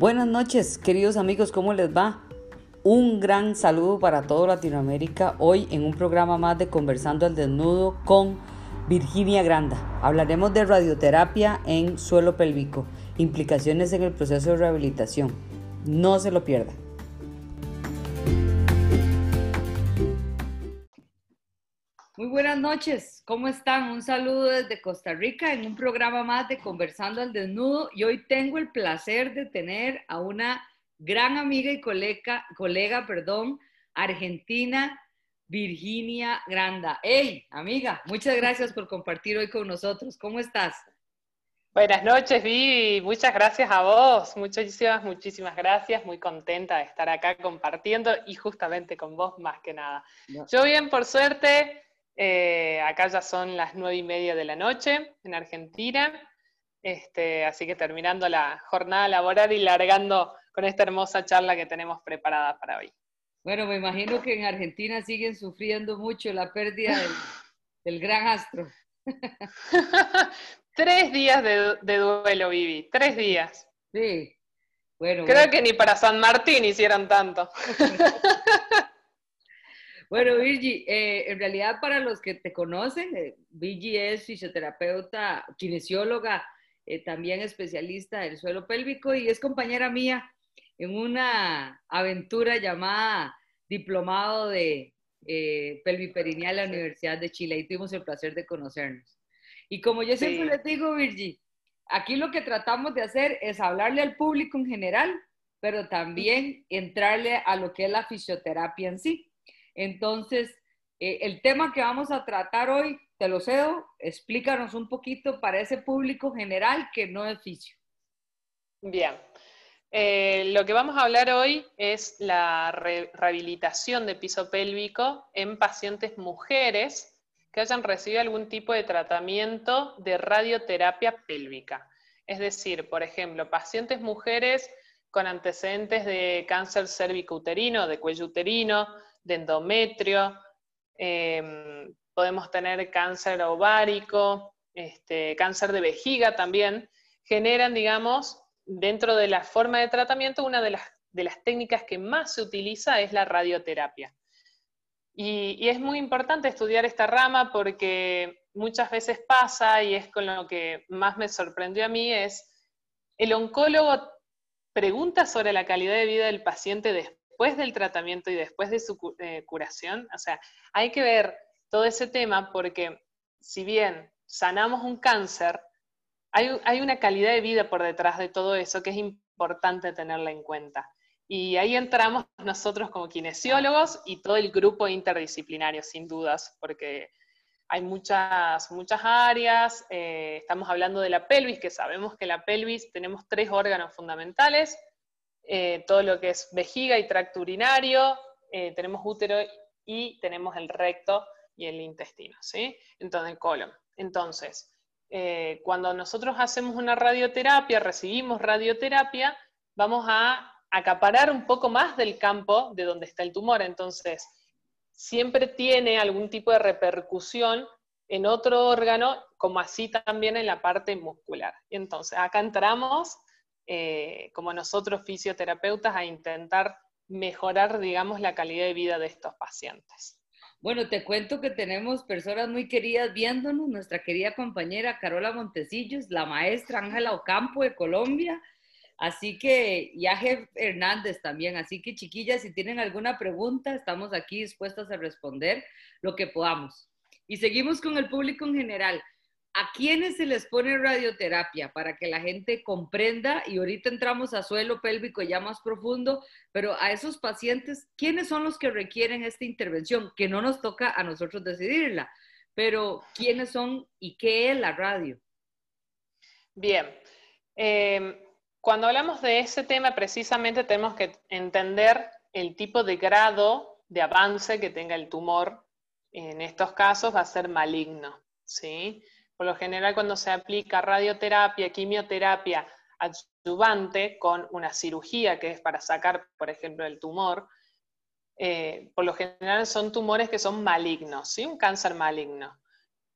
Buenas noches, queridos amigos, ¿cómo les va? Un gran saludo para toda Latinoamérica hoy en un programa más de Conversando al Desnudo con Virginia Granda. Hablaremos de radioterapia en suelo pélvico, implicaciones en el proceso de rehabilitación. No se lo pierda. Noches, ¿cómo están? Un saludo desde Costa Rica en un programa más de Conversando al Desnudo y hoy tengo el placer de tener a una gran amiga y colega, colega perdón, argentina, Virginia Granda. Hey, amiga, muchas gracias por compartir hoy con nosotros. ¿Cómo estás? Buenas noches, Vivi. Muchas gracias a vos. Muchísimas, muchísimas gracias. Muy contenta de estar acá compartiendo y justamente con vos más que nada. Yo bien, por suerte, eh, acá ya son las nueve y media de la noche en Argentina, este, así que terminando la jornada laboral y largando con esta hermosa charla que tenemos preparada para hoy. Bueno, me imagino que en Argentina siguen sufriendo mucho la pérdida del, gran astro. tres días de, de, duelo, Vivi, tres días. Sí, bueno. Creo que ni para San Martín hicieron tanto. Bueno, Virgi, eh, en realidad para los que te conocen, eh, Virgi es fisioterapeuta, kinesióloga, eh, también especialista del suelo pélvico y es compañera mía en una aventura llamada Diplomado de eh, Pelviperineal en la Universidad de Chile y tuvimos el placer de conocernos. Y como yo siempre les digo, Virgi, aquí lo que tratamos de hacer es hablarle al público en general, pero también entrarle a lo que es la fisioterapia en sí. Entonces, eh, el tema que vamos a tratar hoy, te lo cedo, explícanos un poquito para ese público general que no es fisio. Bien. Eh, lo que vamos a hablar hoy es la rehabilitación de piso pélvico en pacientes mujeres que hayan recibido algún tipo de tratamiento de radioterapia pélvica. Es decir, por ejemplo, pacientes mujeres con antecedentes de cáncer cérvico-uterino, de cuello uterino, de endometrio, em, podemos tener cáncer ovárico, este, cáncer de vejiga también, generan, digamos, dentro de la forma de tratamiento, una de las, de las técnicas que más se utiliza es la radioterapia. Y, y, es muy importante estudiar esta rama porque muchas veces pasa, y es con lo que más me sorprendió a mí, es el oncólogo pregunta sobre la calidad de vida del paciente después después del tratamiento y después de su eh, curación, o sea, hay que ver todo ese tema porque si bien sanamos un cáncer, hay, hay una calidad de vida por detrás de todo eso que es importante tenerla en cuenta. Y ahí entramos nosotros como kinesiólogos y todo el grupo interdisciplinario, sin dudas, porque hay muchas, muchas áreas. Eh, estamos hablando de la pelvis, que sabemos que la pelvis tenemos tres órganos fundamentales, eh, todo lo que es vejiga y tracto urinario, eh, tenemos útero y tenemos el recto y el intestino, ¿sí? Entonces, el colon. Entonces, eh, cuando nosotros hacemos una radioterapia, recibimos radioterapia, vamos a acaparar un poco más del campo de donde está el tumor. Entonces, siempre tiene algún tipo de repercusión en otro órgano, como así también en la parte muscular. Entonces, acá entramos eh, como nosotros fisioterapeutas a intentar mejorar, digamos, la calidad de vida de estos pacientes. Bueno, te cuento que tenemos personas muy queridas viéndonos, nuestra querida compañera Carola Montecillos, la maestra Ángela Ocampo de Colombia, así que, y Hernández también, así que chiquillas, si tienen alguna pregunta, estamos aquí dispuestas a responder lo que podamos. Y seguimos con el público en general. ¿A quiénes se les pone radioterapia para que la gente comprenda? Y ahorita entramos a suelo pélvico ya más profundo, pero a esos pacientes, ¿quiénes son los que requieren esta intervención? Que no nos toca a nosotros decidirla, pero ¿quiénes son y qué es la radio? Bien. Em, cuando hablamos de ese tema, precisamente tenemos que entender el tipo de grado de avance que tenga el tumor. En estos casos va a ser maligno, ¿sí? Por lo general, cuando se aplica radioterapia, quimioterapia adyuvante con una cirugía que es para sacar, por ejemplo, el tumor, eh, por lo general son tumores que son malignos, ¿sí? un cáncer maligno.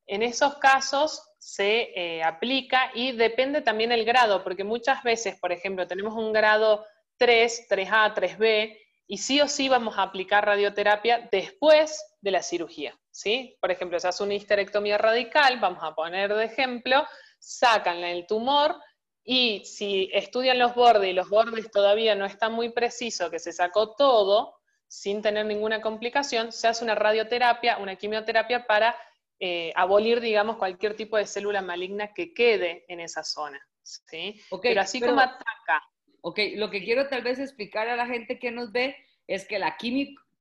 En esos casos se eh, aplica y depende también el grado, porque muchas veces, por ejemplo, tenemos un grado 3, 3A, 3B, y sí o sí vamos a aplicar radioterapia después de la cirugía, ¿sí? Por ejemplo, si hace una histerectomía radical, vamos a poner de ejemplo, sacan el tumor y si estudian los bordes y los bordes todavía no están muy precisos, que se sacó todo sin tener ninguna complicación, se hace una radioterapia, una quimioterapia para eh, abolir, digamos, cualquier tipo de célula maligna que quede en esa zona. ¿sí? pero así como ataca. Ok, lo que quiero tal vez explicar a la gente que nos ve es que la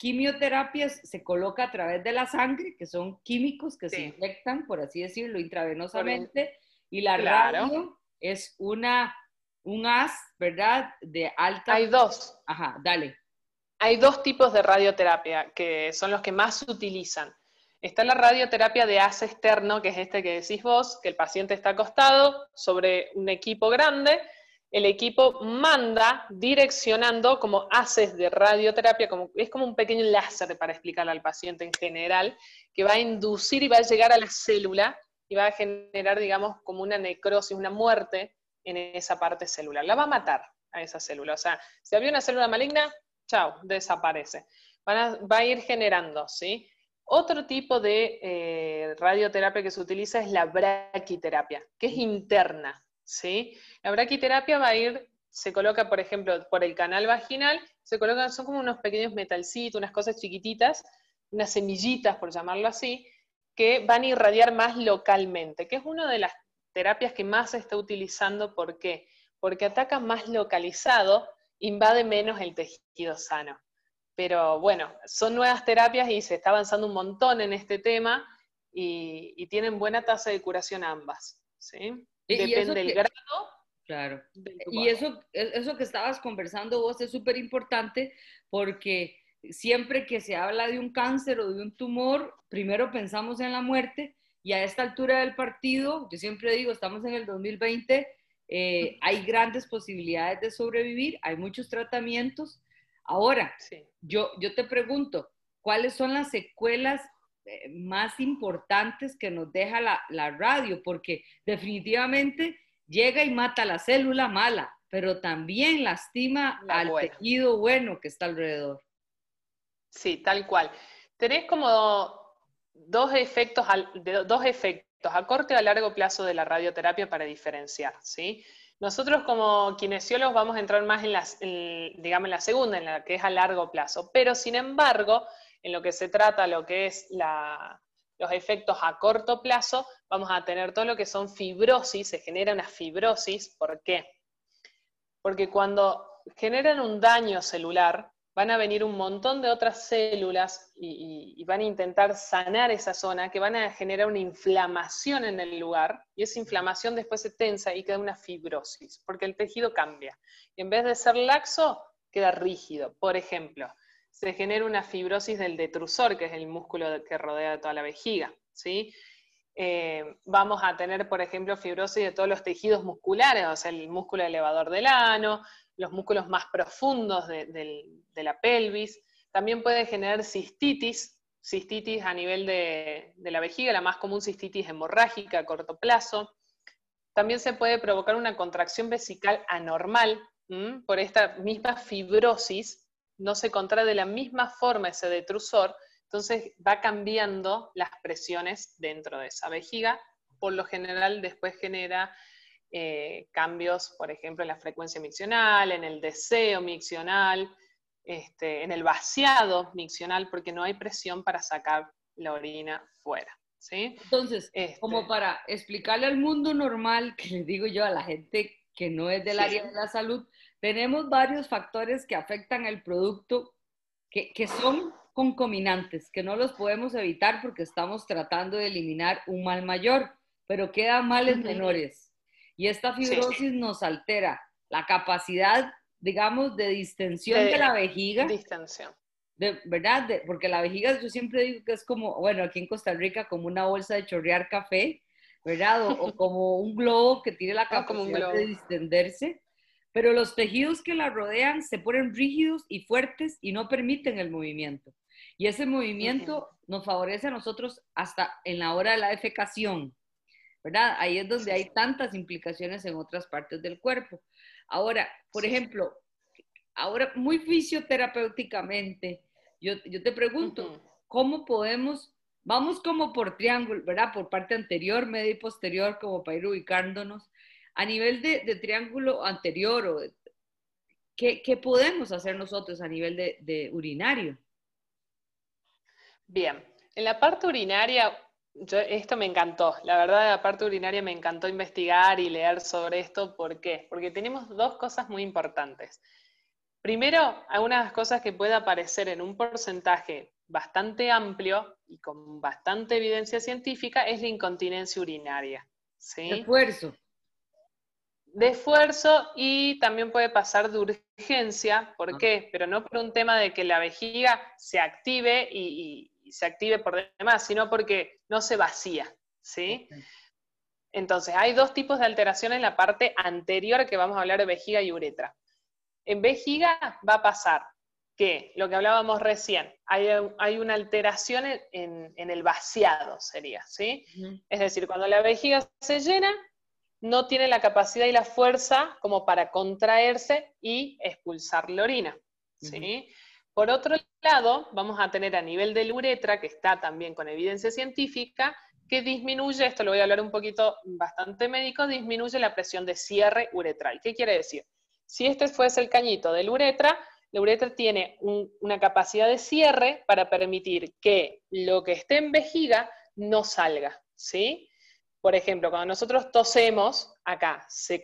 quimioterapia se coloca a través de la sangre, que son químicos que se inyectan, por así decirlo, intravenosamente, y la radio es una, un as, ¿verdad? De alta... Hay dos. Ajá, dale. Hay dos tipos de radioterapia que son los que más se utilizan. Está la radioterapia de haz externo, que es este que decís vos, que el paciente está acostado sobre un equipo grande, el equipo manda direccionando como haces de radioterapia, como, es como un pequeño láser para explicarle al paciente en general, que va a inducir y va a llegar a la célula y va a generar, digamos, como una necrosis, una muerte en esa parte celular. La va a matar a esa célula. O sea, si había una célula maligna, chao, desaparece. va a ir generando, ¿sí? Otro tipo de eh, radioterapia que se utiliza es la braquiterapia, que es interna. ¿Sí? La braquiterapia va a ir, se coloca, por ejemplo, por el canal vaginal, se colocan, son como unos pequeños metalcitos, unas cosas chiquititas, unas semillitas, por llamarlo así, que van a irradiar más localmente, que es una de las terapias que más se está utilizando. ¿Por qué? Porque ataca más localizado, invade menos el tejido sano. Pero bueno, son nuevas terapias y se está avanzando un montón en este tema y, tienen buena tasa de curación ambas. ¿sí? Depende del grado. Claro. Y eso, eso que estabas conversando vos es súper importante porque siempre que se habla de un cáncer o de un tumor, primero pensamos en la muerte y a esta altura del partido, yo siempre digo, estamos en el 2020, eh, hay grandes posibilidades de sobrevivir, hay muchos tratamientos Ahora, yo, yo te pregunto, ¿cuáles son las secuelas más importantes que nos deja la, radio? Porque definitivamente llega y mata la célula mala, pero también lastima al tejido bueno que está alrededor. Sí, tal cual. Tenés como dos efectos, dos efectos a corto y a largo plazo de la radioterapia para diferenciar, ¿sí? Nosotros como kinesiólogos vamos a entrar más en la, digamos, en la segunda, en la que es a largo plazo, pero sin embargo, en lo que se trata, lo que es los efectos a corto plazo, vamos a tener todo lo que son fibrosis, se genera una fibrosis, ¿por qué? Porque cuando generan un daño celular, van a venir un montón de otras células y, van a intentar sanar esa zona que van a generar una inflamación en el lugar y esa inflamación después se tensa y queda una fibrosis, porque el tejido cambia. Y en vez de ser laxo, queda rígido. Por ejemplo, se genera una fibrosis del detrusor, que es el músculo que rodea toda la vejiga. ¿sí? Eh, vamos a tener, por ejemplo, fibrosis de todos los tejidos musculares, o sea, el músculo elevador del ano, los músculos más profundos de, la pelvis. También puede generar cistitis, cistitis a nivel de, la vejiga, la más común cistitis hemorrágica a corto plazo. También se puede provocar una contracción vesical anormal por esta misma fibrosis, no se contrae de la misma forma ese detrusor, entonces va cambiando las presiones dentro de esa vejiga. Por lo general después genera eh, cambios, por ejemplo, en la frecuencia miccional, en el deseo miccional, este, en el vaciado miccional, porque no hay presión para sacar la orina fuera. ¿sí? Entonces, como este para explicarle al mundo normal, que le digo yo a la gente que no es del área de la salud, tenemos varios factores que afectan el producto que, que son concominantes, que no los podemos evitar porque estamos tratando de eliminar un mal mayor, pero quedan males menores. Y esta fibrosis nos altera la capacidad, digamos, de distensión de, la vejiga. Distensión. De, ¿Verdad? porque la vejiga yo siempre digo que es como, bueno, aquí en Costa Rica, como una bolsa de chorrear café, ¿verdad? O, como un globo que tiene la ah, capacidad de distenderse. Pero los tejidos que la rodean se ponen rígidos y fuertes y no permiten el movimiento. Y ese movimiento nos favorece a nosotros hasta en la hora de la defecación. ¿verdad? Ahí es donde hay tantas implicaciones en otras partes del cuerpo. Ahora, por ejemplo, ahora muy fisioterapéuticamente, yo, te pregunto, ¿cómo podemos, vamos como por triángulo, ¿verdad? Por parte anterior, medio y posterior, como para ir ubicándonos. A nivel de, triángulo anterior, o ¿qué, podemos hacer nosotros a nivel de, urinario? Bien, en la parte urinaria, esto me encantó, la verdad, la parte urinaria me encantó investigar y leer sobre esto. ¿Por qué? Porque tenemos dos cosas muy importantes. Primero, algunas cosas que puede aparecer en un porcentaje bastante amplio y con bastante evidencia científica es la incontinencia urinaria. ¿sí? De esfuerzo y también puede pasar de urgencia. ¿Por qué? Pero no por un tema de que la vejiga se active y, se active por demás, sino porque no se vacía. ¿sí? Entonces, hay dos tipos de alteración en la parte anterior que vamos a hablar de vejiga y uretra. En vejiga va a pasar que, lo que hablábamos recién, hay, una alteración en, el vaciado, sería, ¿sí? Es decir, cuando la vejiga se llena, no tiene la capacidad y la fuerza como para contraerse y expulsar la orina, ¿sí? Por otro lado, vamos a tener a nivel del uretra, que está también con evidencia científica, que disminuye, esto lo voy a hablar un poquito bastante médico, disminuye la presión de cierre uretral. ¿Qué quiere decir? Si este fuese el cañito de la uretra, la uretra tiene una capacidad de cierre para permitir que lo que esté en vejiga no salga, ¿sí? Por ejemplo, cuando nosotros tosemos, acá se,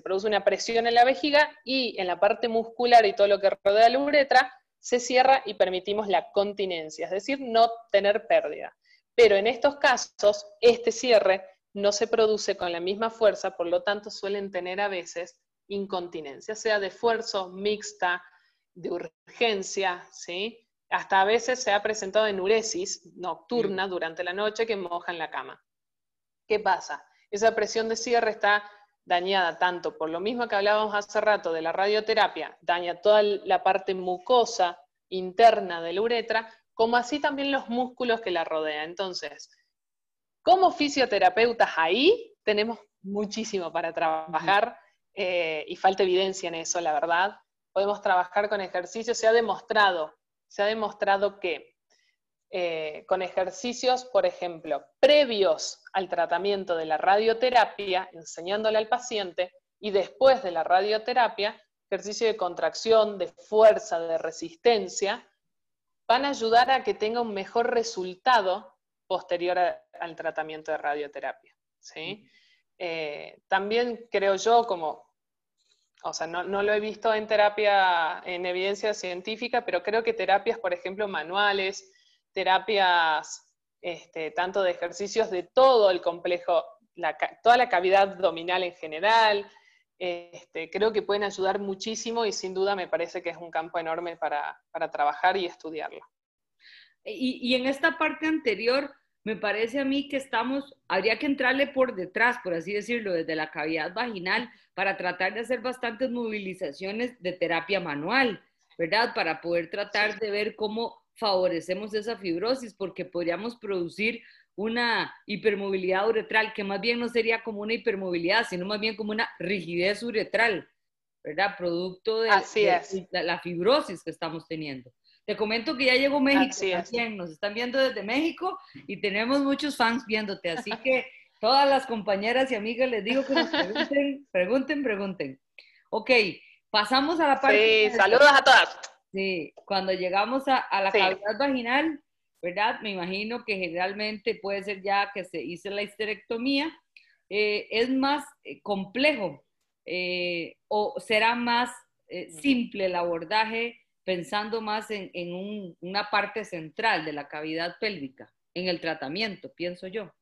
produce una presión en la vejiga y en la parte muscular y todo lo que rodea la uretra se cierra y permitimos la continencia, es decir, no tener pérdida. Pero en estos casos, este cierre no se produce con la misma fuerza, por lo tanto suelen tener a veces incontinencia, sea de esfuerzo, mixta, de urgencia, ¿sí? Hasta a veces se ha presentado enuresis nocturna durante la noche que moja en la cama. ¿Qué pasa? Esa presión de cierre está dañada tanto por lo mismo que hablábamos hace rato de la radioterapia, daña toda la parte mucosa interna de la uretra, como así también los músculos que la rodean. Entonces, como fisioterapeutas ahí tenemos muchísimo para trabajar eh, y falta evidencia en eso, la verdad. Podemos trabajar con ejercicios, se ha demostrado, se ha demostrado que eh, con ejercicios, por ejemplo, previos al tratamiento de la radioterapia, enseñándole al paciente, y después de la radioterapia, ejercicio de contracción, de fuerza, de resistencia, van a ayudar a que tenga un mejor resultado posterior al tratamiento de radioterapia. ¿sí? Eh, también creo yo, como, o sea, no, lo he visto en terapia, en evidencia científica, pero creo que terapias, por ejemplo, manuales, terapias este, tanto de ejercicios de todo el complejo, toda la cavidad abdominal en general, este, creo que pueden ayudar muchísimo y sin duda me parece que es un campo enorme para, trabajar y estudiarlo. y, en esta parte anterior, me parece a mí que estamos, habría que entrarle por detrás, por así decirlo, desde la cavidad vaginal, para tratar de hacer bastantes movilizaciones de terapia manual, ¿verdad? Para poder tratar de ver cómo favorecemos esa fibrosis, porque podríamos producir una hipermovilidad uretral, que más bien no sería como una hipermovilidad, sino más bien como una rigidez uretral, ¿verdad? Producto de, la fibrosis que estamos teniendo. Te comento que ya llegó México también, nos están viendo desde México y tenemos muchos fans viéndote, así que todas las compañeras y amigas les digo que nos pregunten, pregunten, pregunten. Ok, pasamos a la parte... Sí, saludos a todas. Sí, cuando llegamos a, la cavidad vaginal, ¿verdad? Me imagino que generalmente puede ser ya que se hizo la histerectomía, eh, es más eh, complejo eh, o será más simple el abordaje pensando más en, una parte central de la cavidad pélvica, en el tratamiento, pienso yo.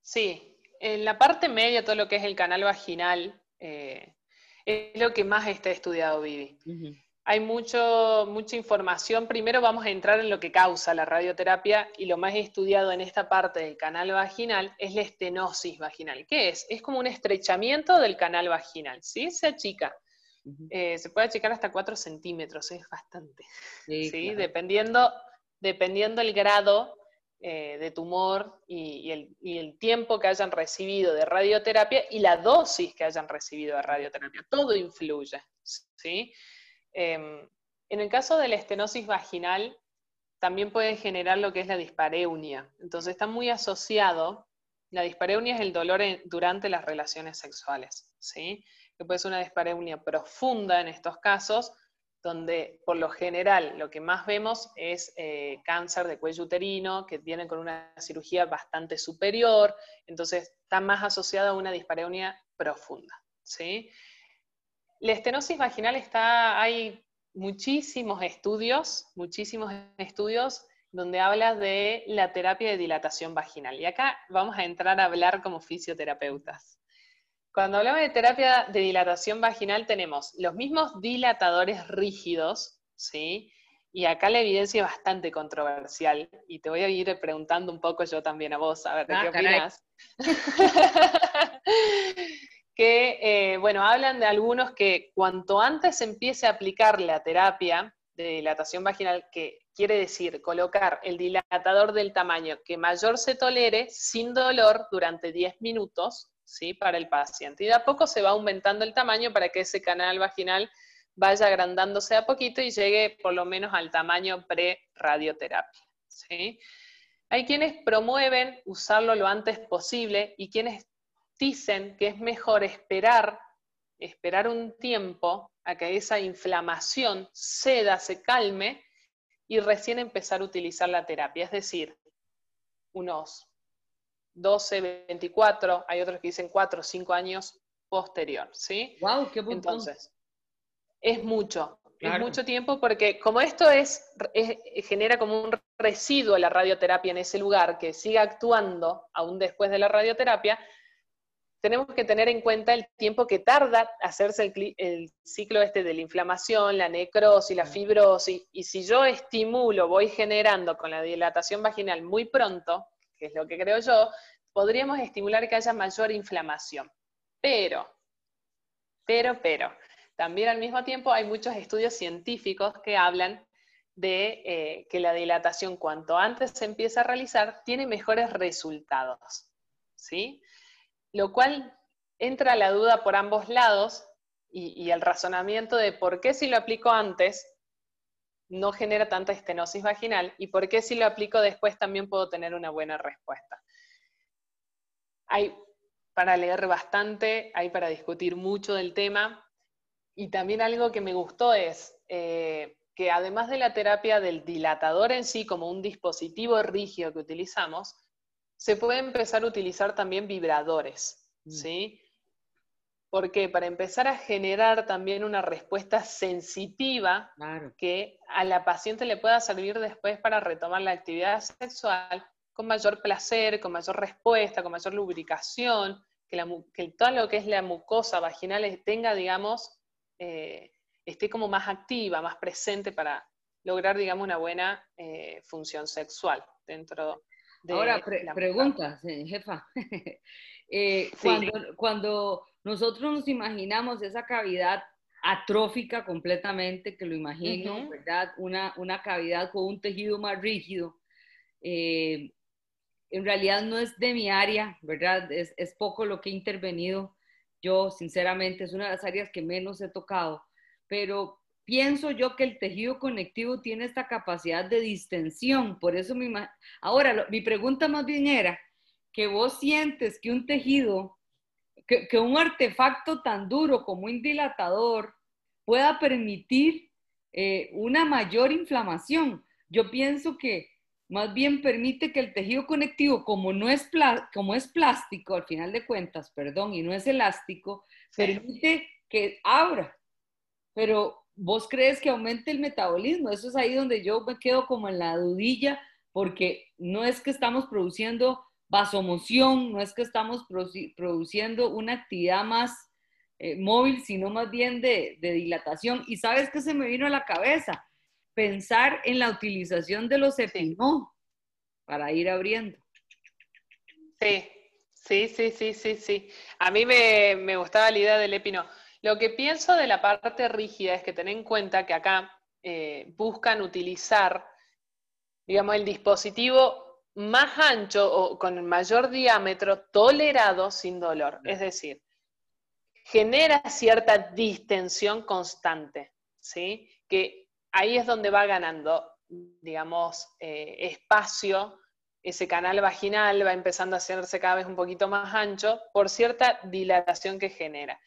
Sí, en la parte media, todo lo que es el canal vaginal, eh, es lo que más está estudiado, Vivi. Hay mucho, mucha información. Primero vamos a entrar en lo que causa la radioterapia y lo más estudiado en esta parte del canal vaginal es la estenosis vaginal. ¿Qué es? Es como un estrechamiento del canal vaginal, ¿sí? Se achica. Eh, se puede achicar hasta 4 centímetros, es bastante. Sí, Dependiendo, dependiendo el grado eh, de tumor y, el, tiempo que hayan recibido de radioterapia y la dosis que hayan recibido de radioterapia. Todo influye. ¿sí? Em, en el caso de la estenosis vaginal, también puede generar lo que es la dispareunia. Entonces está muy asociado, la dispareunia es el dolor durante las relaciones sexuales, ¿sí? que puede ser una dispareunia profunda en estos casos, donde por lo general lo que más vemos es eh, cáncer de cuello uterino, que viene con una cirugía bastante superior, entonces está más asociada a una dispareunia profunda. ¿sí? La estenosis vaginal está, hay muchísimos estudios, muchísimos estudios donde habla de la terapia de dilatación vaginal. Y acá vamos a entrar a hablar como fisioterapeutas. Cuando hablamos de terapia de dilatación vaginal tenemos los mismos dilatadores rígidos, ¿sí? Y acá la evidencia es bastante controversial y te voy a ir preguntando un poco yo también a vos, a ver qué ah, opinas. que, eh, bueno, hablan de algunos que cuanto antes empiece a aplicar la terapia de dilatación vaginal, que quiere decir colocar el dilatador del tamaño que mayor se tolere sin dolor durante 10 minutos, ¿sí? para el paciente. Y de a poco se va aumentando el tamaño para que ese canal vaginal vaya agrandándose a poquito y llegue por lo menos al tamaño pre-radioterapia. ¿sí? Hay quienes promueven usarlo lo antes posible y quienes dicen que es mejor esperar, esperar un tiempo a que esa inflamación ceda, se calme y recién empezar a utilizar la terapia. Es decir, unos 12, 24, hay otros que dicen 4 o 5 años posterior, ¿sí? ¡Wow! ¡Qué Entonces, es mucho, es mucho tiempo porque como esto es, genera como un residuo la radioterapia en ese lugar que sigue actuando aún después de la radioterapia, tenemos que tener en cuenta el tiempo que tarda hacerse el, el, ciclo este de la inflamación, la necrosis, la fibrosis, y si yo estimulo, voy generando con la dilatación vaginal muy pronto, que es lo que creo yo, podríamos estimular que haya mayor inflamación. Pero, pero, pero, también al mismo tiempo hay muchos estudios científicos que hablan de eh, que la dilatación cuanto antes se empieza a realizar tiene mejores resultados. ¿sí? Lo cual entra la duda por ambos lados y, y el razonamiento de por qué si lo aplico antes no genera tanta estenosis vaginal y por qué si lo aplico después también puedo tener una buena respuesta. Hay para leer bastante, hay para discutir mucho del tema y también algo que me gustó es eh, que además de la terapia del dilatador en sí como un dispositivo rígido que utilizamos, se puede empezar a utilizar también vibradores, mm. ¿sí? Porque para empezar a generar también una respuesta sensitiva que a la paciente le pueda servir después para retomar la actividad sexual con mayor placer, con mayor respuesta, con mayor lubricación, que, todo lo que es la mucosa vaginal tenga, digamos, eh, esté como más activa, más presente para lograr, digamos, una buena eh, función sexual dentro de Ahora, pregunta, jefa. Eh, cuando, cuando nosotros nos imaginamos esa cavidad atrófica completamente, que lo imagino, ¿verdad? Una, una, cavidad con un tejido más rígido. Eh, en realidad no es de mi área, ¿verdad? Es, es, poco lo que he intervenido. Yo, sinceramente, es una de las áreas que menos he tocado, pero pienso yo que el tejido conectivo tiene esta capacidad de distensión, por eso mi... Ahora, mi pregunta más bien era, que vos sientes que un tejido, que, que un artefacto tan duro como un dilatador pueda permitir eh, una mayor inflamación. Yo pienso que más bien permite que el tejido conectivo, como, no es, como es plástico, al final de cuentas, perdón, y no es elástico, permite que abra. Pero vos crees que aumente el metabolismo. Eso es ahí donde yo me quedo como en la dudilla, porque no es que estamos produciendo vasomoción, no es que estamos produciendo una actividad más eh, móvil, sino más bien de, dilatación. Y sabes qué se me vino a la cabeza? Pensar en la utilización de los epinó para ir abriendo. Sí, sí, sí, sí, sí, sí. A mí me, me gustaba la idea del epino. Lo que pienso de la parte rígida es que ten en cuenta que acá eh, buscan utilizar, digamos, el dispositivo más ancho o con el mayor diámetro tolerado sin dolor. Es decir, genera cierta distensión constante, ¿sí? Que ahí es donde va ganando, digamos, eh, espacio ese canal vaginal va empezando a hacerse cada vez un poquito más ancho por cierta dilatación que genera.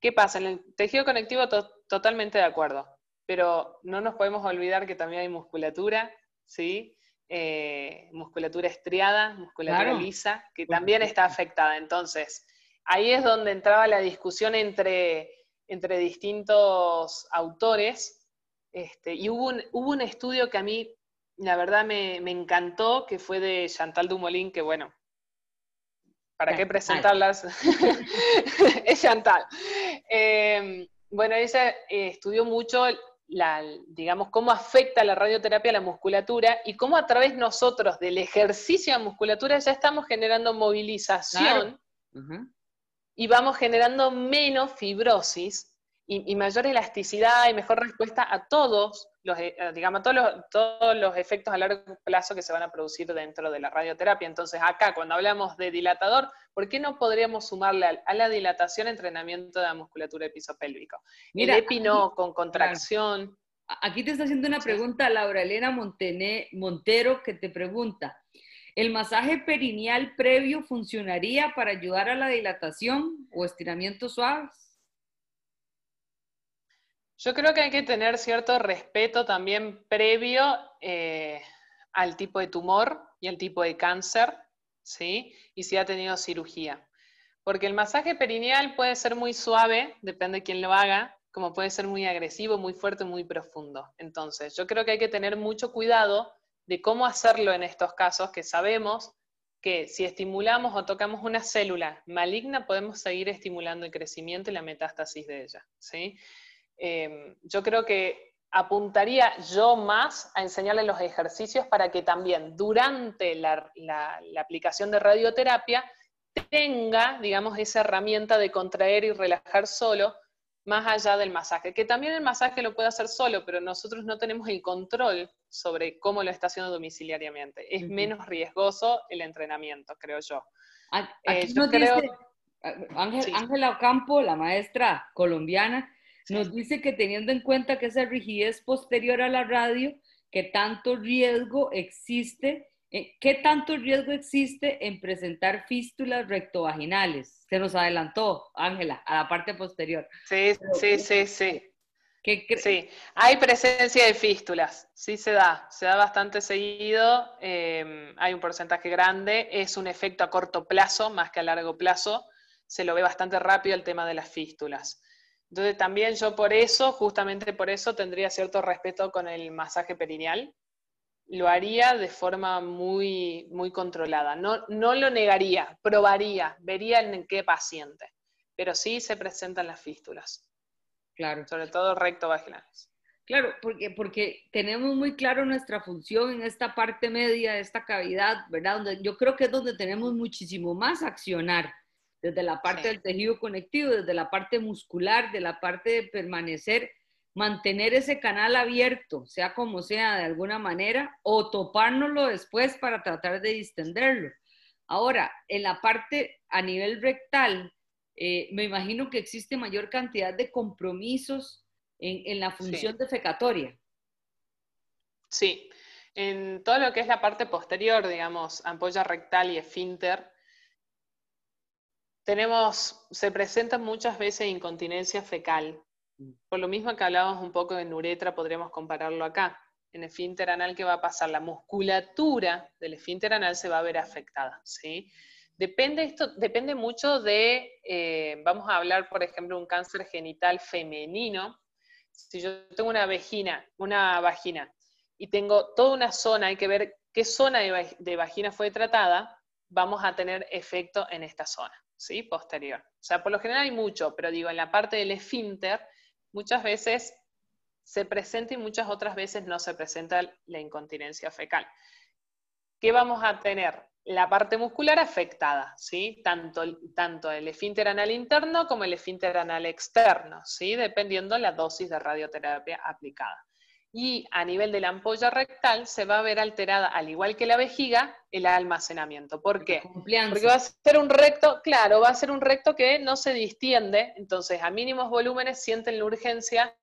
¿Qué pasa? En el tejido conectivo totalmente de acuerdo, pero no nos podemos olvidar que también hay musculatura, ¿sí? Eh, musculatura estriada, musculatura lisa, que también está afectada. Entonces, ahí es donde entraba la discusión entre, entre distintos autores, este, y hubo un, hubo un, estudio que a mí, la verdad, me, me, encantó, que fue de Chantal Dumoulin, que bueno, ¿para qué presentarlas? es Chantal. Eh, bueno, ella eh, estudió mucho digamos, cómo afecta la radioterapia a la musculatura y cómo a través nosotros del ejercicio de musculatura ya estamos generando movilización y vamos generando menos fibrosis y, mayor elasticidad y mejor respuesta a todos los, eh, digamos, todos los, todos los efectos a largo plazo que se van a producir dentro de la radioterapia. Entonces, acá, cuando hablamos de dilatador, ¿por qué no podríamos sumarle a, la dilatación entrenamiento de la musculatura epizopélvico? Mira, El epino con contracción. Aquí te está haciendo una pregunta Laura Elena Montero que te pregunta, ¿el masaje perineal previo funcionaría para ayudar a la dilatación o estiramientos suaves? Yo creo que hay que tener cierto respeto también previo eh, al tipo de tumor y al tipo de cáncer, ¿sí? Y si ha tenido cirugía. Porque el masaje perineal puede ser muy suave, depende de quién lo haga, como puede ser muy agresivo, muy fuerte, muy profundo. Entonces, yo creo que hay que tener mucho cuidado de cómo hacerlo en estos casos, que sabemos que si estimulamos o tocamos una célula maligna, podemos seguir estimulando el crecimiento y la metástasis de ella, ¿sí? Em, yo creo que apuntaría yo más a enseñarle los ejercicios para que también durante la, aplicación de radioterapia tenga, digamos, esa herramienta de contraer y relajar solo, más allá del masaje. Que también el masaje lo puede hacer solo, pero nosotros no tenemos el control sobre cómo lo está haciendo domiciliariamente. Es menos riesgoso el entrenamiento, creo yo. Eh, yo creo... Ángela Ocampo, la maestra colombiana, nos dice que teniendo en cuenta que esa rigidez posterior a la radio, ¿qué tanto riesgo existe? Eh, ¿Qué tanto riesgo existe en presentar fístulas rectovaginales? Se nos adelantó, Ángela, a la parte posterior. Sí, sí, sí, sí. sí, hay presencia de fístulas, sí se da, se da bastante seguido, em, hay un porcentaje grande, es un efecto a corto plazo más que a largo plazo, se lo ve bastante rápido el tema de las fístulas. Entonces también yo por eso, justamente por eso, tendría cierto respeto con el masaje perineal. Lo haría de forma muy, muy controlada. No, no lo negaría, probaría, vería en qué paciente. Pero sí se presentan las fístulas. Claro. Sobre todo recto vaginales. Claro, porque, porque tenemos muy claro nuestra función en esta parte media de esta cavidad, ¿verdad? Donde yo creo que es donde tenemos muchísimo más accionar desde la parte del tejido conectivo, desde la parte muscular, de la parte de permanecer, mantener ese canal abierto, sea como sea, de alguna manera, o topárnoslo después para tratar de distenderlo. Ahora, en la parte a nivel rectal, eh, me imagino que existe mayor cantidad de compromisos en, la función defecatoria. Sí, en todo lo que es la parte posterior, digamos, ampolla rectal y esfínter, tenemos, se presenta muchas veces incontinencia fecal. Por lo mismo que hablábamos un poco de uretra, podríamos compararlo acá. En el esfínter anal, ¿qué va a pasar? La musculatura del esfínter anal se va a ver afectada, ¿sí? Depende, esto, depende mucho de, eh, vamos a hablar, por ejemplo, un cáncer genital femenino. Si yo tengo una vagina, una vagina y tengo toda una zona, hay que ver qué zona de vagina fue tratada, vamos a tener efecto en esta zona. ¿Sí? Posterior. O sea, por lo general hay mucho, pero digo, en la parte del esfínter, muchas veces se presenta y muchas otras veces no se presenta la incontinencia fecal. ¿Qué vamos a tener? La parte muscular afectada, ¿sí? Tanto, tanto el esfínter anal interno como el esfínter anal externo, ¿sí? Dependiendo la dosis de radioterapia aplicada. Y a nivel de la ampolla rectal se va a ver alterada, al igual que la vejiga, el almacenamiento. ¿Por qué? Porque va a ser un recto, claro, va a ser un recto que no se distiende, entonces a mínimos volúmenes sienten la urgencia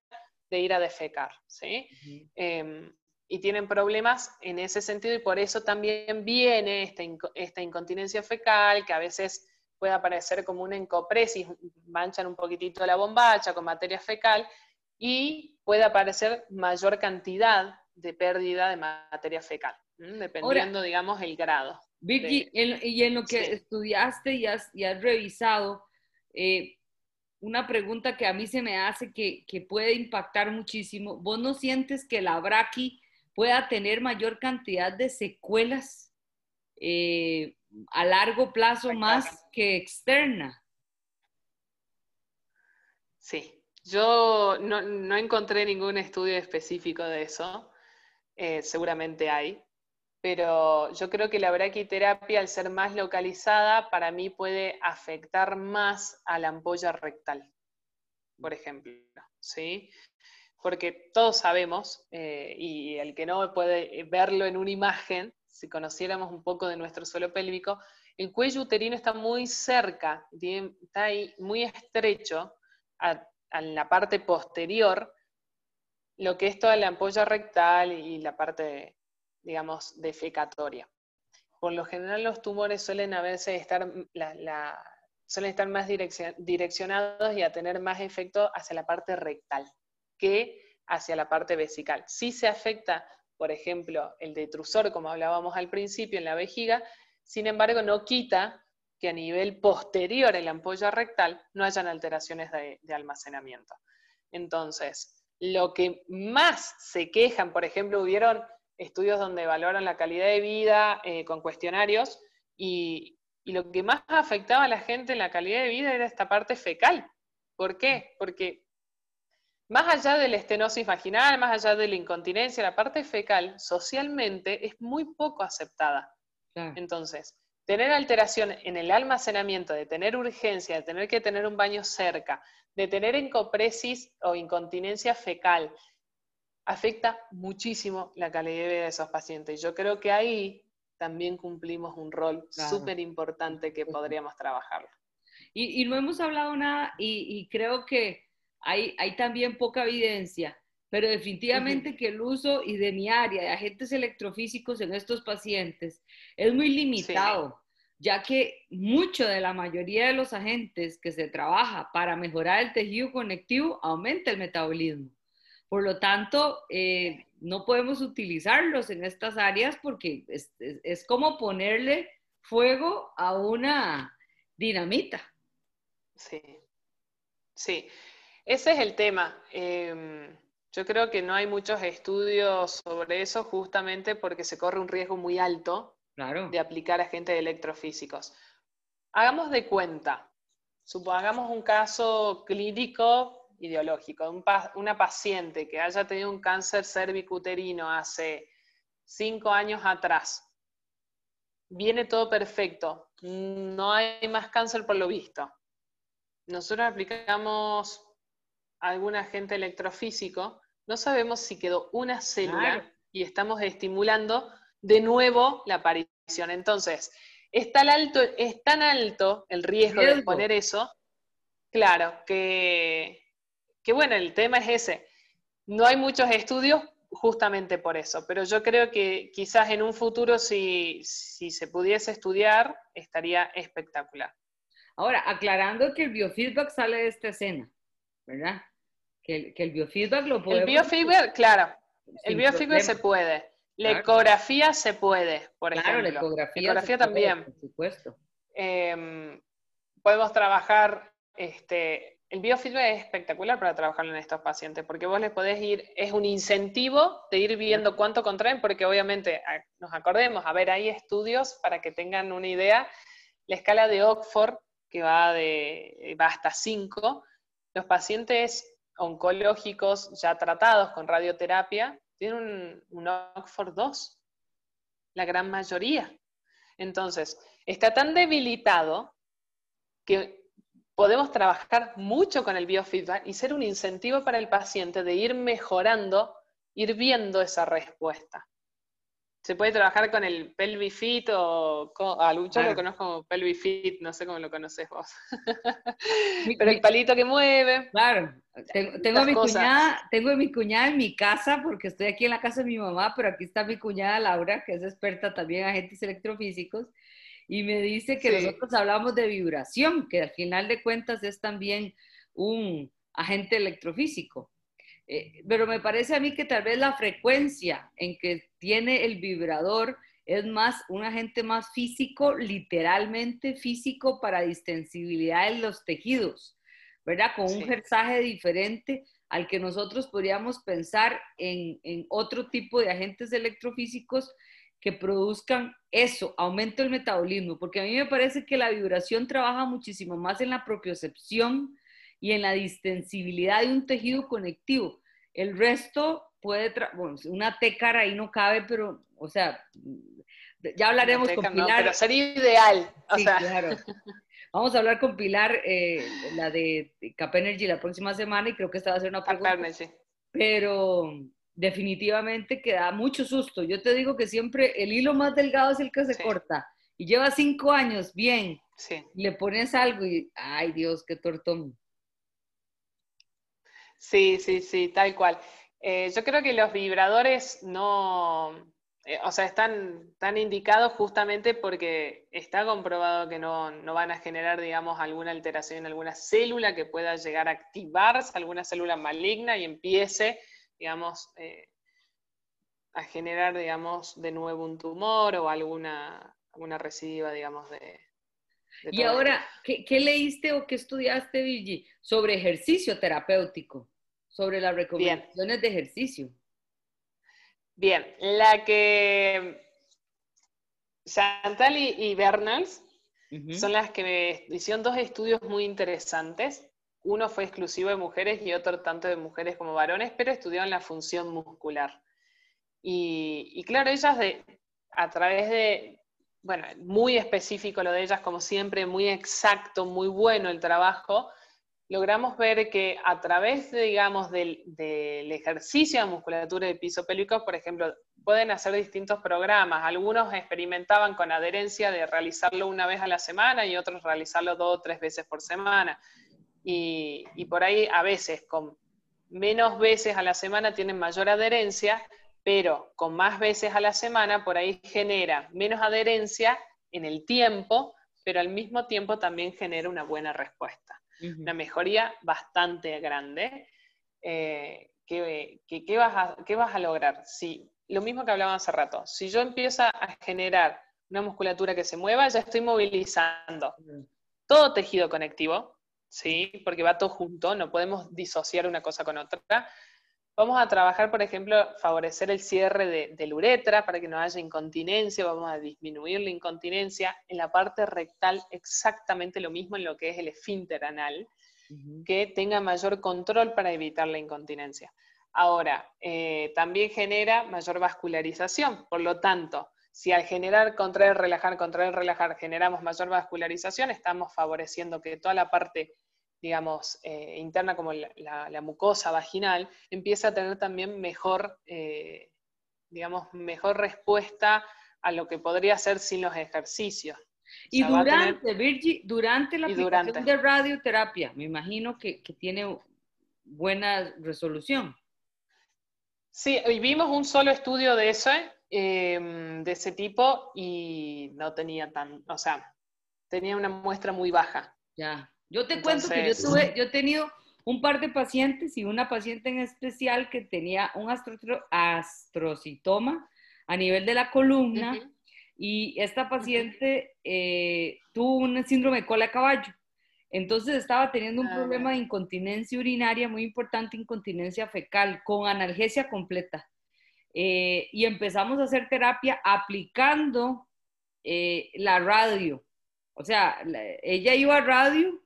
de ir a defecar, ¿sí? Em, y tienen problemas en ese sentido y por eso también viene esta, esta incontinencia fecal, que a veces puede aparecer como una encopresis, manchan un poquitito la bombacha con materia fecal, y puede aparecer mayor cantidad de pérdida de materia fecal, dependiendo, digamos, el grado. Vicky, y en lo que estudiaste y has, revisado, eh, una pregunta que a mí se me hace que, puede impactar muchísimo. ¿Vos no sientes que la braqui pueda tener mayor cantidad de secuelas eh, a largo plazo más que externa? Sí, yo no, encontré ningún estudio específico de eso, eh, seguramente hay, pero yo creo que la braquiterapia, al ser más localizada, para mí puede afectar más a la ampolla rectal, por ejemplo, ¿sí? Porque todos sabemos, eh, y el que no puede verlo en una imagen, si conociéramos un poco de nuestro suelo pélvico, el cuello uterino está muy cerca, está ahí muy estrecho a en la parte posterior lo que es toda la ampolla rectal y la parte, digamos, defecatoria. Por lo general los tumores suelen a veces estar, suelen estar más direccionados y a tener más efecto hacia la parte rectal que hacia la parte vesical. Si se afecta, por ejemplo, el detrusor, como hablábamos al principio, en la vejiga, sin embargo no quita que a nivel posterior en la ampolla rectal no hayan alteraciones de, almacenamiento. Entonces, lo que más se quejan, por ejemplo, hubieron estudios donde valoran la calidad de vida eh, con cuestionarios y, lo que más afectaba a la gente en la calidad de vida era esta parte fecal. ¿Por qué? Porque más allá de la estenosis vaginal, más allá de la incontinencia, la parte fecal socialmente es muy poco aceptada. Entonces, tener alteración en el almacenamiento, de tener urgencia, de tener que tener un baño cerca, de tener encopresis o incontinencia fecal, afecta muchísimo la calidad de vida de esos pacientes. Yo creo que ahí también cumplimos un rol súper importante que podríamos trabajar. Y, no hemos hablado nada y, creo que hay, hay, también poca evidencia, pero definitivamente que el uso y de mi área de agentes electrofísicos en estos pacientes es muy limitado, ya que mucho de la mayoría de los agentes que se trabaja para mejorar el tejido conectivo aumenta el metabolismo. Por lo tanto, eh, no podemos utilizarlos en estas áreas porque es, como ponerle fuego a una dinamita. Sí, sí, ese es el tema. Em, yo creo que no hay muchos estudios sobre eso justamente porque se corre un riesgo muy alto de aplicar agentes electrofísicos. Hagamos de cuenta, supongamos un caso clínico ideológico, una paciente que haya tenido un cáncer cervicuterino hace cinco años atrás. Viene todo perfecto, no hay más cáncer por lo visto. Nosotros aplicamos algún agente electrofísico, no sabemos si quedó una célula y estamos estimulando de nuevo la aparición. Entonces, es tan alto, es tan alto el riesgo, de poner eso, claro, que, que bueno, el tema es ese. No hay muchos estudios justamente por eso, pero yo creo que quizás en un futuro si, si se pudiese estudiar estaría espectacular. Ahora, aclarando que el biofeedback sale de esta escena, ¿verdad? Que el, biofeedback lo puede... El biofeedback, claro, el biofeedback se puede. La ecografía se puede, por ejemplo. La ecografía, también. por supuesto. Em, podemos trabajar, este, el biofeedback es espectacular para trabajar en estos pacientes, porque vos les podés ir, es un incentivo de ir viendo cuánto contraen, porque obviamente, nos acordemos, a ver, hay estudios para que tengan una idea, la escala de Oxford, que va, de, va hasta 5, los pacientes oncológicos ya tratados con radioterapia tiene un, Oxford 2, la gran mayoría. Entonces, está tan debilitado que podemos trabajar mucho con el biofeedback y ser un incentivo para el paciente de ir mejorando ir viendo esa respuesta. Se puede trabajar con el pelvic fit o con, a Lucho lo conozco como pelvic fit, no sé cómo lo conoces vos. Pero el palito que mueve. Claro, tengo, mi cuñada, tengo a mi cuñada en mi casa porque estoy aquí en la casa de mi mamá, pero aquí está mi cuñada Laura, que es experta también en agentes electrofísicos, y me dice que nosotros hablamos de vibración, que al final de cuentas es también un agente electrofísico. Eh, pero me parece a mí que tal vez la frecuencia en que tiene el vibrador es más un agente más físico, literalmente físico para distensibilidad en los tejidos, ¿verdad? Con un herzaje diferente al que nosotros podríamos pensar en, en, otro tipo de agentes electrofísicos que produzcan eso, aumento del metabolismo, porque a mí me parece que la vibración trabaja muchísimo más en la propiocepción y en la distensibilidad de un tejido conectivo. El resto puede, bueno, una técara ahí no cabe, pero, o sea, ya hablaremos con Pilar. pero sería ideal. sí, claro. Vamos a hablar con Pilar, eh, la de Cap Energy, la próxima semana y creo que esta va a ser una pregunta. Pero definitivamente que da mucho susto. Yo te digo que siempre el hilo más delgado es el que se corta. Y lleva cinco años, bien. Sí. Le pones algo y, ay Dios, qué tortón. Sí, sí, sí, tal cual. Eh, yo creo que los vibradores no, eh, o sea, están, tan indicados justamente porque está comprobado que no, van a generar, digamos, alguna alteración en alguna célula que pueda llegar a activarse, alguna célula maligna y empiece, digamos, eh, a generar, digamos, de nuevo un tumor o alguna, alguna recidiva, digamos, de... y ahora, ¿qué, ¿qué, leíste o qué estudiaste, Virgi, sobre ejercicio terapéutico? sobre las recomendaciones de ejercicio. Bien, la que Chantal y, Bernals son las que me hicieron dos estudios muy interesantes. Uno fue exclusivo de mujeres y otro tanto de mujeres como varones, pero estudiaron la función muscular. Y, claro, ellas de, a través de, bueno, muy específico lo de ellas, como siempre, muy exacto, muy bueno el trabajo, logramos ver que a través, digamos, del, ejercicio de musculatura de piso pélvico, por ejemplo, pueden hacer distintos programas. Algunos experimentaban con adherencia de realizarlo una vez a la semana y otros realizarlo dos o tres veces por semana. Y, y por ahí a veces con menos veces a la semana tienen mayor adherencia, pero con más veces a la semana por ahí genera menos adherencia en el tiempo, pero al mismo tiempo también genera una buena respuesta una mejoría bastante grande. Eh, ¿qué, vas a, ¿Qué vas a lograr? Si, lo mismo que hablábamos hace rato, si yo empiezo a generar una musculatura que se mueva, ya estoy movilizando todo tejido conectivo, ¿sí? porque va todo junto, no podemos disociar una cosa con otra. Vamos a trabajar, por ejemplo, favorecer el cierre de, la uretra para que no haya incontinencia, vamos a disminuir la incontinencia. En la parte rectal exactamente lo mismo en lo que es el esfínter anal, que tenga mayor control para evitar la incontinencia. Ahora, eh, también genera mayor vascularización, por lo tanto, si al generar, contraer, relajar, contraer, relajar, generamos mayor vascularización, estamos favoreciendo que toda la parte digamos, eh, interna como la, mucosa vaginal, empieza a tener también mejor, eh, digamos, mejor respuesta a lo que podría ser sin los ejercicios. Y durante, Virgi, durante la aplicación de radioterapia, me imagino que, tiene buena resolución. Sí, vimos un solo estudio de eso, em, de ese tipo, y no tenía tan, o sea, tenía una muestra muy baja. Ya. Yo te cuento que yo tuve, yo he tenido un par de pacientes y una paciente en especial que tenía un astrocitoma a nivel de la columna y esta paciente eh, tuvo un síndrome de cola de caballo. Entonces estaba teniendo un ah, problema de incontinencia urinaria muy importante, incontinencia fecal, con analgesia completa. Eh, y empezamos a hacer terapia aplicando eh, la radio. O sea, ella iba a radio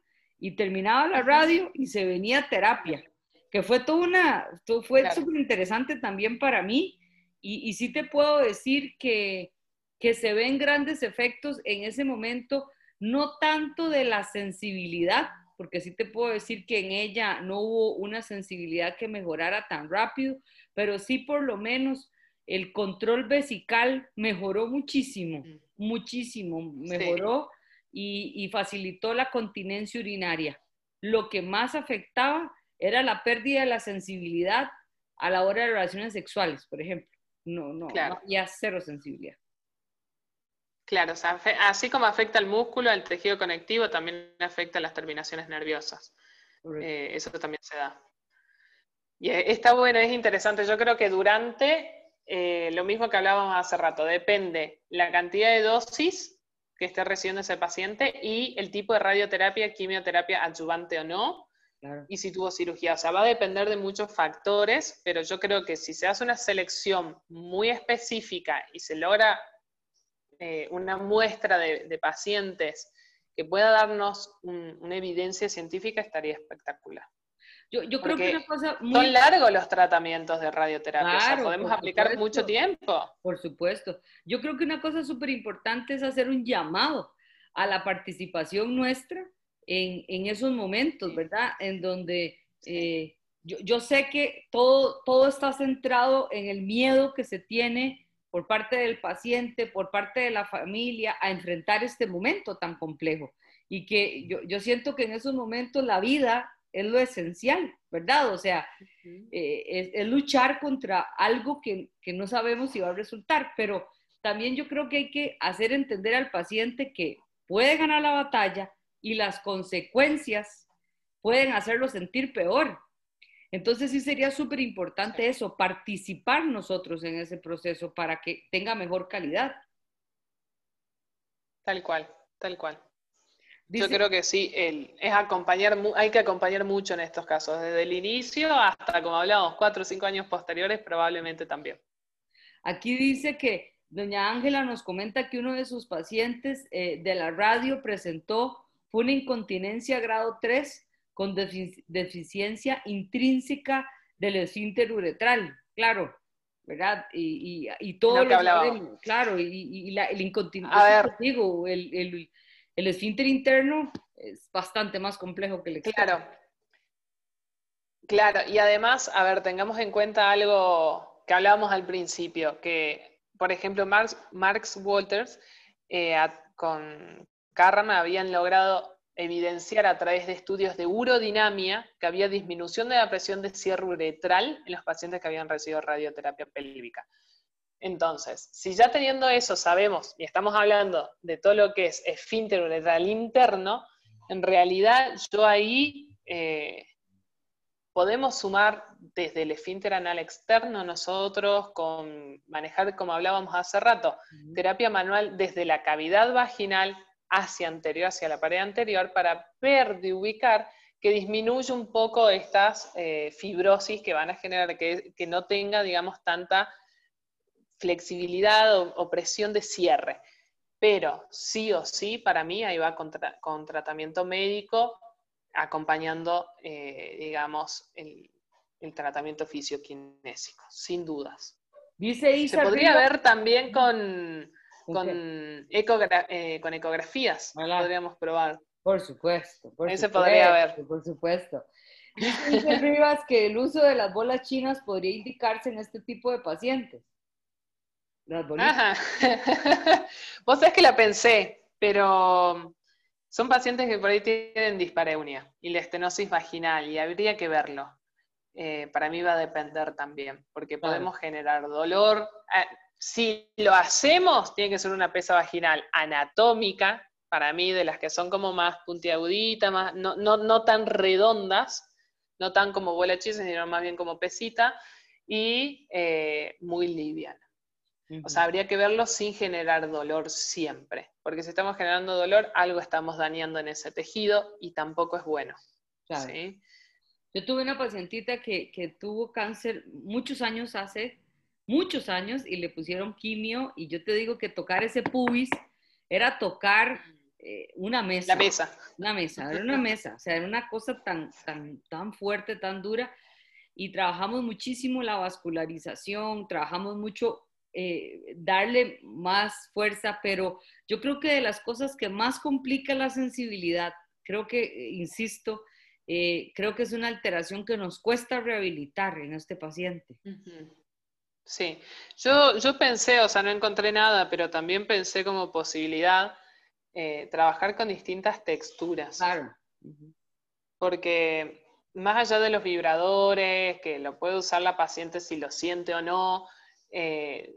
y terminaba la radio y se venía terapia, que fue toda una, fue súper interesante también para mí. Y, y, sí te puedo decir que, que se ven grandes efectos en ese momento, no tanto de la sensibilidad, porque sí te puedo decir que en ella no hubo una sensibilidad que mejorara tan rápido, pero sí por lo menos el control vesical mejoró muchísimo, mm. muchísimo, mejoró y, facilitó la continencia urinaria. Lo que más afectaba era la pérdida de la sensibilidad a la hora de relaciones sexuales, por ejemplo. No, no, no había cero sensibilidad. Claro, así como afecta al músculo, al tejido conectivo, también afecta a las terminaciones nerviosas. Eh, eso también se da. Y eh, está bueno, es interesante. Yo creo que durante, eh, lo mismo que hablábamos hace rato, depende la cantidad de dosis que esté recibiendo ese paciente y el tipo de radioterapia, quimioterapia adyuvante o no, y si tuvo cirugía. O sea, va a depender de muchos factores, pero yo creo que si se hace una selección muy específica y se logra eh, una muestra de, pacientes que pueda darnos una evidencia científica, estaría espectacular. Yo, creo que una cosa muy... Son largos los tratamientos de radioterapia, podemos aplicar mucho tiempo. Por supuesto. Yo creo que una cosa súper importante es hacer un llamado a la participación nuestra en, esos momentos, ¿verdad? En donde eh, yo, yo, sé que todo, todo está centrado en el miedo que se tiene por parte del paciente, por parte de la familia, a enfrentar este momento tan complejo. Y que yo, yo siento que en esos momentos la vida es lo esencial, ¿verdad? O sea, eh, es, luchar contra algo que, que, no sabemos si va a resultar, pero también yo creo que hay que hacer entender al paciente que puede ganar la batalla y las consecuencias pueden hacerlo sentir peor. Entonces sí sería súper importante eso, participar nosotros en ese proceso para que tenga mejor calidad. Tal cual, tal cual. Yo creo que sí, es acompañar, hay que acompañar mucho en estos casos, desde el inicio hasta, como hablábamos, cuatro o cinco años posteriores, probablemente también. Aquí dice que doña Ángela nos comenta que uno de sus pacientes eh, de la radio presentó una incontinencia grado 3 con deficiencia intrínseca del esfínter uretral, claro, ¿verdad? Y, todo lo que hablábamos. claro, y, la, el incontinencia, digo, el, el, el esfínter interno es bastante más complejo que el externo. Claro. Claro, y además, a ver, tengamos en cuenta algo que hablábamos al principio, que, por ejemplo, Marx, Marx Walters eh, con, Carran habían logrado evidenciar a través de estudios de urodinamia que había disminución de la presión de cierre uretral en los pacientes que habían recibido radioterapia pélvica. Entonces, si ya teniendo eso sabemos y estamos hablando de todo lo que es esfínter uretral interno, en realidad yo ahí eh, podemos sumar desde el esfínter anal externo nosotros con manejar, como hablábamos hace rato, terapia manual desde la cavidad vaginal hacia anterior, hacia la pared anterior, para ver de ubicar que disminuye un poco estas eh, fibrosis que van a generar que, no tenga, digamos, tanta flexibilidad o, presión de cierre. Pero sí o sí, para mí, ahí va con, tratamiento médico, acompañando, eh, digamos, el, tratamiento fisioquinésico, sin dudas. Dice Se podría ver también con con, eh, con ecografías podríamos probar. Por supuesto. Por Ese podría haber. Por supuesto. Dice Rivas que el uso de las bolas chinas podría indicarse en este tipo de pacientes. Bolitas. Vos sabés que la pensé, pero son pacientes que por ahí tienen dispareunia y la estenosis vaginal y habría que verlo. Eh, para mí va a depender también, porque podemos generar dolor. Eh, si lo hacemos, tiene que ser una pesa vaginal anatómica, para mí, de las que son como más puntiaguditas, más, no, no, tan redondas, no tan como bola chisa, sino más bien como pesita, y eh, muy liviana. O sea, habría que verlo sin generar dolor siempre, porque si estamos generando dolor, algo estamos dañando en ese tejido y tampoco es bueno. Yo tuve una pacientita que, que, tuvo cáncer muchos años hace, muchos años y le pusieron quimio y yo te digo que tocar ese pubis era tocar eh, una mesa. La mesa. Una mesa, era una mesa, o sea, era una cosa tan, tan, tan fuerte, tan dura y trabajamos muchísimo la vascularización, trabajamos mucho eh, darle más fuerza, pero yo creo que de las cosas que más complica la sensibilidad creo que, eh, insisto, eh, creo que es una alteración que nos cuesta rehabilitar en este paciente. Sí, yo, yo pensé, o sea, no encontré nada, pero también pensé como posibilidad eh, trabajar con distintas texturas. Claro. Porque más allá de los vibradores, que lo puede usar la paciente si lo siente o no, eh,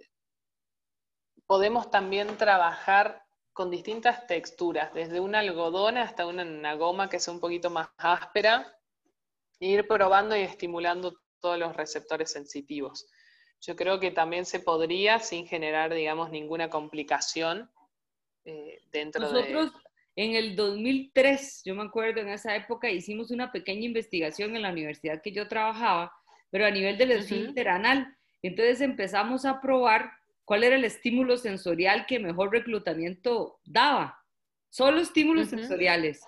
podemos también trabajar con distintas texturas, desde un algodón hasta una, goma que sea un poquito más áspera, e ir probando y estimulando todos los receptores sensitivos. Yo creo que también se podría sin generar, digamos, ninguna complicación eh, dentro Nosotros, en el 2003, yo me acuerdo, en esa época hicimos una pequeña investigación en la universidad que yo trabajaba, pero a nivel del esfínter anal. Entonces empezamos a probar cuál era el estímulo sensorial que mejor reclutamiento daba. Solo estímulos sensoriales.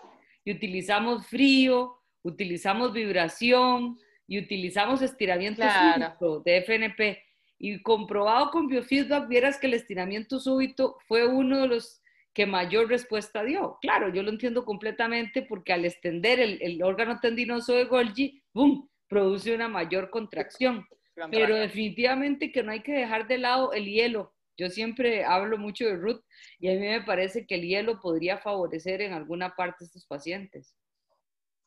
Y utilizamos frío, utilizamos vibración y utilizamos estiramiento súbito de FNP. Y comprobado con biofeedback, vieras que el estiramiento súbito fue uno de los que mayor respuesta dio. Claro, yo lo entiendo completamente porque al extender el, el órgano tendinoso de Golgi, ¡boom!, produce una mayor contracción. Pero definitivamente que no hay que dejar de lado el hielo. Yo siempre hablo mucho de Ruth y a mí me parece que el hielo podría favorecer en alguna parte a estos pacientes.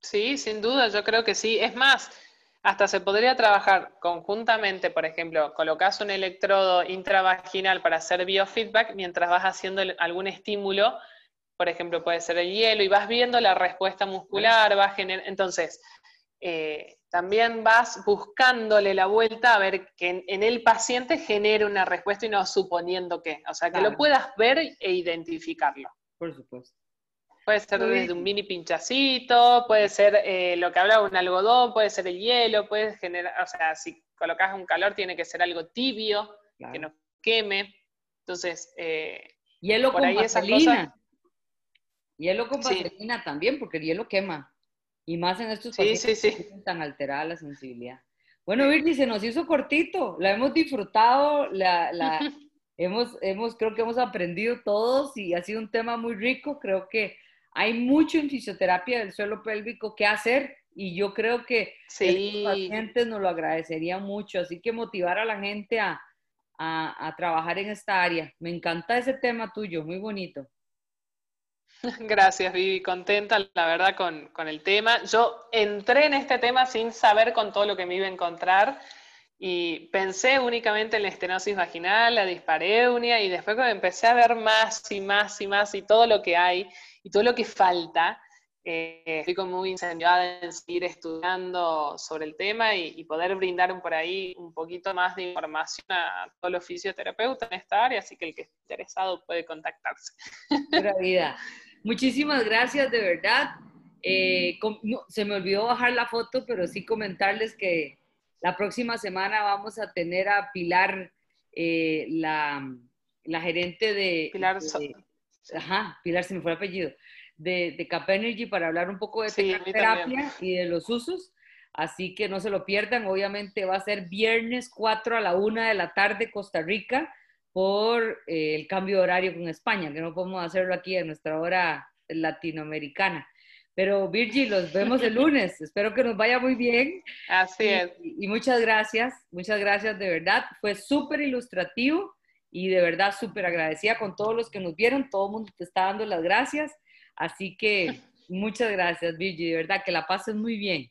Sí, sin duda, yo creo que sí. Es más, hasta se podría trabajar conjuntamente, por ejemplo, colocas un electrodo intravaginal para hacer biofeedback mientras vas haciendo algún estímulo, por ejemplo, puede ser el hielo, y vas viendo la respuesta muscular, vas entonces, eh, también vas buscándole la vuelta a ver que en, el paciente genere una respuesta y no suponiendo que, o sea, que lo puedas ver e identificarlo. Por supuesto. Puede ser desde un mini pinchacito, puede ser eh, lo que hablaba un algodón, puede ser el hielo, puede generar, o sea, si colocas un calor tiene que ser algo tibio, que no queme. Entonces, eh, hielo con vaselina. Hielo con vaselina también, porque el hielo quema. Y más en estos pacientes que tan alterada la sensibilidad. Bueno, Virgi, se nos hizo cortito, la hemos disfrutado, la, la hemos, hemos, creo que hemos aprendido todos y ha sido un tema muy rico. Creo que hay mucho en fisioterapia del suelo pélvico que hacer y yo creo que los pacientes nos lo agradecerían mucho. Así que motivar a la gente a, a, a trabajar en esta área. Me encanta ese tema tuyo, muy bonito. Gracias, Vivi. Contenta, la verdad, con, el tema. Yo entré en este tema sin saber con todo lo que me iba a encontrar y pensé únicamente en la estenosis vaginal, la dispareunia y después cuando empecé a ver más y más y más y todo lo que hay y todo lo que falta, eh, estoy como muy incendiada en seguir estudiando sobre el tema y, poder brindar por ahí un poquito más de información a todos los fisioterapeutas en esta área, así que el que esté interesado puede contactarse. Pura vida. Muchísimas gracias, de verdad. Eh, se me olvidó bajar la foto, pero sí comentarles que la próxima semana vamos a tener a Pilar, eh, la, la, gerente de... Pilar. ajá, Pilar, se me fue el apellido. De, de Cap Energy para hablar un poco de terapia y de los usos. Así que no se lo pierdan. Obviamente va a ser viernes 4 a la 1 de la tarde, Costa Rica por eh, el cambio de horario con España, que no podemos hacerlo aquí en nuestra hora latinoamericana. Pero Virgil, los vemos el lunes. Espero que nos vaya muy bien. Así es. Y, muchas gracias, muchas gracias de verdad. Fue súper ilustrativo y de verdad súper agradecida con todos los que nos vieron. Todo el mundo te está dando las gracias. Así que muchas gracias, Virgil. De verdad que la pases muy bien.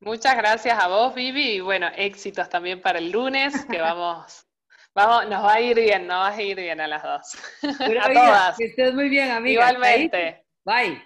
Muchas gracias a vos, Vivi. Y bueno, éxitos también para el lunes, que vamos Vamos, nos va a ir bien, nos va a ir bien a las dos. a todas. Que estés muy bien, amiga. Igualmente. Bye.